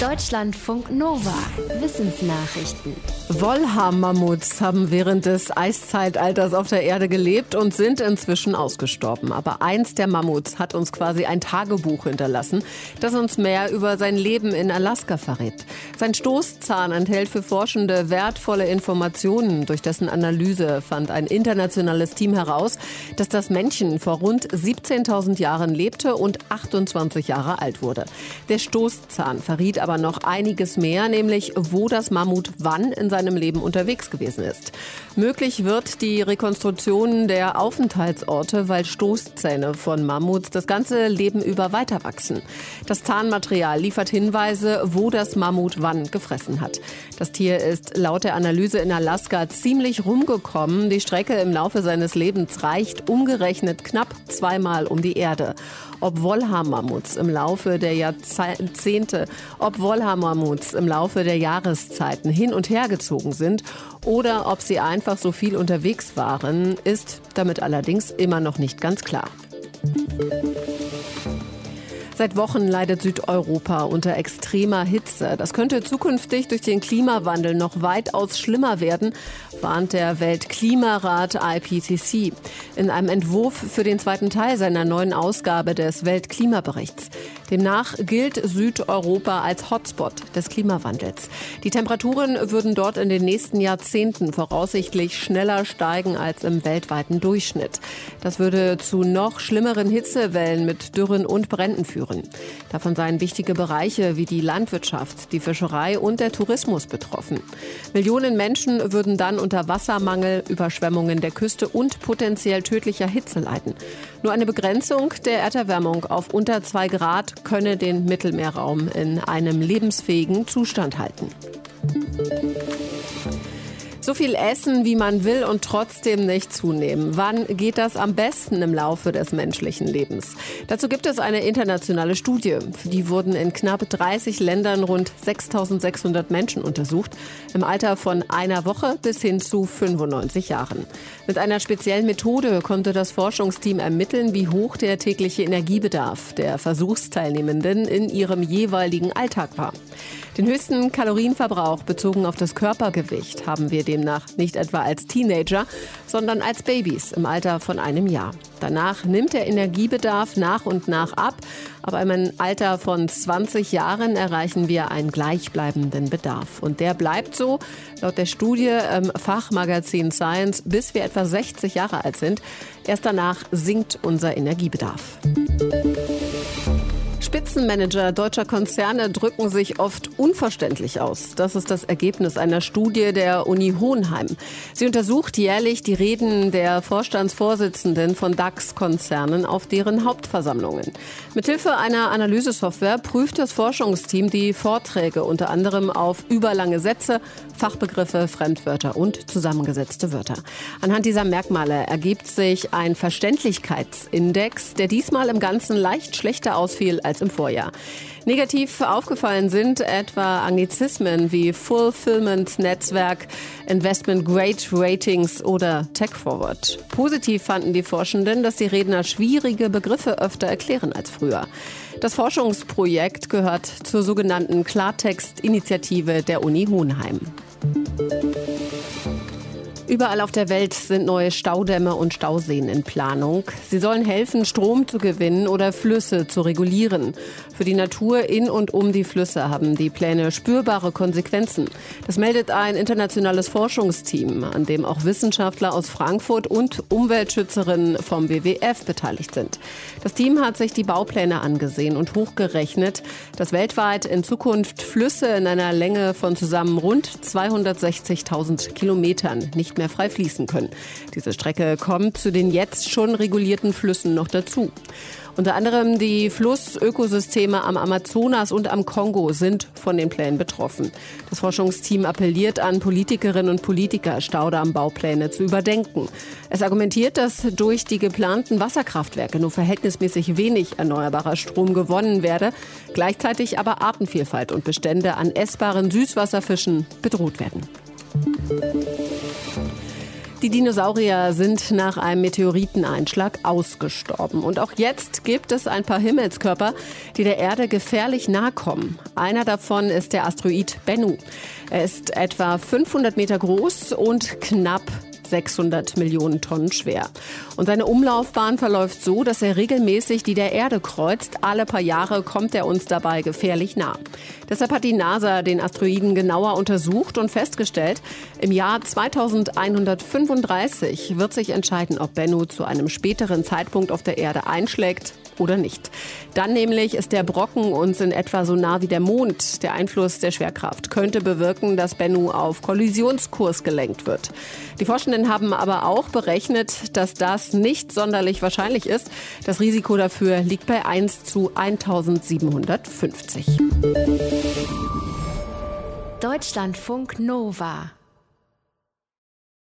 Deutschlandfunk Nova. Wissensnachrichten. Wollhaar-Mammuts haben während des Eiszeitalters auf der Erde gelebt und sind inzwischen ausgestorben. Aber eins der Mammuts hat uns quasi ein Tagebuch hinterlassen, das uns mehr über sein Leben in Alaska verrät. Sein Stoßzahn enthält für Forschende wertvolle Informationen. Durch dessen Analyse fand ein internationales Team heraus, dass das Männchen vor rund 17.000 Jahren lebte und 28 Jahre alt wurde. Der Stoßzahn verriet aber noch einiges mehr, nämlich wo das Mammut wann in seinem Leben unterwegs gewesen ist. Möglich wird die Rekonstruktion der Aufenthaltsorte, weil Stoßzähne von Mammuts das ganze Leben über weiter wachsen. Das Zahnmaterial liefert Hinweise, wo das Mammut wann gefressen hat. Das Tier ist laut der Analyse in Alaska ziemlich rumgekommen. Die Strecke im Laufe seines Lebens reicht umgerechnet knapp zweimal um die Erde. Ob Wollhaar-Mammuts im Laufe der Jahrzehnte, ob Wollhaar-Mammuts im Laufe der Jahreszeiten hin und her gezogen sind oder ob sie einfach so viel unterwegs waren, ist damit allerdings immer noch nicht ganz klar. Seit Wochen leidet Südeuropa unter extremer Hitze. Das könnte zukünftig durch den Klimawandel noch weitaus schlimmer werden, warnt der Weltklimarat IPCC in einem Entwurf für den zweiten Teil seiner neuen Ausgabe des Weltklimaberichts. Demnach gilt Südeuropa als Hotspot des Klimawandels. Die Temperaturen würden dort in den nächsten Jahrzehnten voraussichtlich schneller steigen als im weltweiten Durchschnitt. Das würde zu noch schlimmeren Hitzewellen mit Dürren und Bränden führen. Davon seien wichtige Bereiche wie die Landwirtschaft, die Fischerei und der Tourismus betroffen. Millionen Menschen würden dann unter Wassermangel, Überschwemmungen der Küste und potenziell tödlicher Hitze leiden. Nur eine Begrenzung der Erderwärmung auf unter zwei Grad könne den Mittelmeerraum in einem lebensfähigen Zustand halten. So viel essen, wie man will und trotzdem nicht zunehmen. Wann geht das am besten im Laufe des menschlichen Lebens? Dazu gibt es eine internationale Studie. Für die wurden in knapp 30 Ländern rund 6600 Menschen untersucht, im Alter von einer Woche bis hin zu 95 Jahren. Mit einer speziellen Methode konnte das Forschungsteam ermitteln, wie hoch der tägliche Energiebedarf der Versuchsteilnehmenden in ihrem jeweiligen Alltag war. Den höchsten Kalorienverbrauch bezogen auf das Körpergewicht haben wir demnach nicht etwa als Teenager, sondern als Babys im Alter von einem Jahr. Danach nimmt der Energiebedarf nach und nach ab, aber im Alter von 20 Jahren erreichen wir einen gleichbleibenden Bedarf. Und der bleibt so, laut der Studie im Fachmagazin Science, bis wir etwa 60 Jahre alt sind. Erst danach sinkt unser Energiebedarf. Spitzenmanager deutscher Konzerne drücken sich oft unverständlich aus. Das ist das Ergebnis einer Studie der Uni Hohenheim. Sie untersucht jährlich die Reden der Vorstandsvorsitzenden von DAX-Konzernen auf deren Hauptversammlungen. Mithilfe einer Analysesoftware prüft das Forschungsteam die Vorträge unter anderem auf überlange Sätze, Fachbegriffe, Fremdwörter und zusammengesetzte Wörter. Anhand dieser Merkmale ergibt sich ein Verständlichkeitsindex, der diesmal im Ganzen leicht schlechter ausfiel als im Vorjahr. Negativ aufgefallen sind etwa Anglizismen wie Fulfillment Netzwerk, Investment Grade Ratings oder Tech Forward. Positiv fanden die Forschenden, dass die Redner schwierige Begriffe öfter erklären als früher. Das Forschungsprojekt gehört zur sogenannten Klartext-Initiative der Uni Hohenheim. Überall auf der Welt sind neue Staudämme und Stauseen in Planung. Sie sollen helfen, Strom zu gewinnen oder Flüsse zu regulieren. Für die Natur in und um die Flüsse haben die Pläne spürbare Konsequenzen. Das meldet ein internationales Forschungsteam, an dem auch Wissenschaftler aus Frankfurt und Umweltschützerinnen vom WWF beteiligt sind. Das Team hat sich die Baupläne angesehen und hochgerechnet, dass weltweit in Zukunft Flüsse in einer Länge von zusammen rund 260.000 Kilometern mehr frei fließen können. Diese Strecke kommt zu den jetzt schon regulierten Flüssen noch dazu. Unter anderem die Flussökosysteme am Amazonas und am Kongo sind von den Plänen betroffen. Das Forschungsteam appelliert an Politikerinnen und Politiker, Staudammbaupläne zu überdenken. Es argumentiert, dass durch die geplanten Wasserkraftwerke nur verhältnismäßig wenig erneuerbarer Strom gewonnen werde, gleichzeitig aber Artenvielfalt und Bestände an essbaren Süßwasserfischen bedroht werden. Die Dinosaurier sind nach einem Meteoriteneinschlag ausgestorben. Und auch jetzt gibt es ein paar Himmelskörper, die der Erde gefährlich nahe kommen. Einer davon ist der Asteroid Bennu. Er ist etwa 500 Meter groß und knapp 600 Millionen Tonnen schwer. Und seine Umlaufbahn verläuft so, dass er regelmäßig die der Erde kreuzt. Alle paar Jahre kommt er uns dabei gefährlich nah. Deshalb hat die NASA den Asteroiden genauer untersucht und festgestellt, im Jahr 2135 wird sich entscheiden, ob Bennu zu einem späteren Zeitpunkt auf der Erde einschlägt oder nicht. Dann nämlich ist der Brocken uns in etwa so nah wie der Mond. Der Einfluss der Schwerkraft könnte bewirken, dass Bennu auf Kollisionskurs gelenkt wird. Die Forschenden haben aber auch berechnet, dass das nicht sonderlich wahrscheinlich ist. Das Risiko dafür liegt bei 1 zu 1750. Deutschlandfunk Nova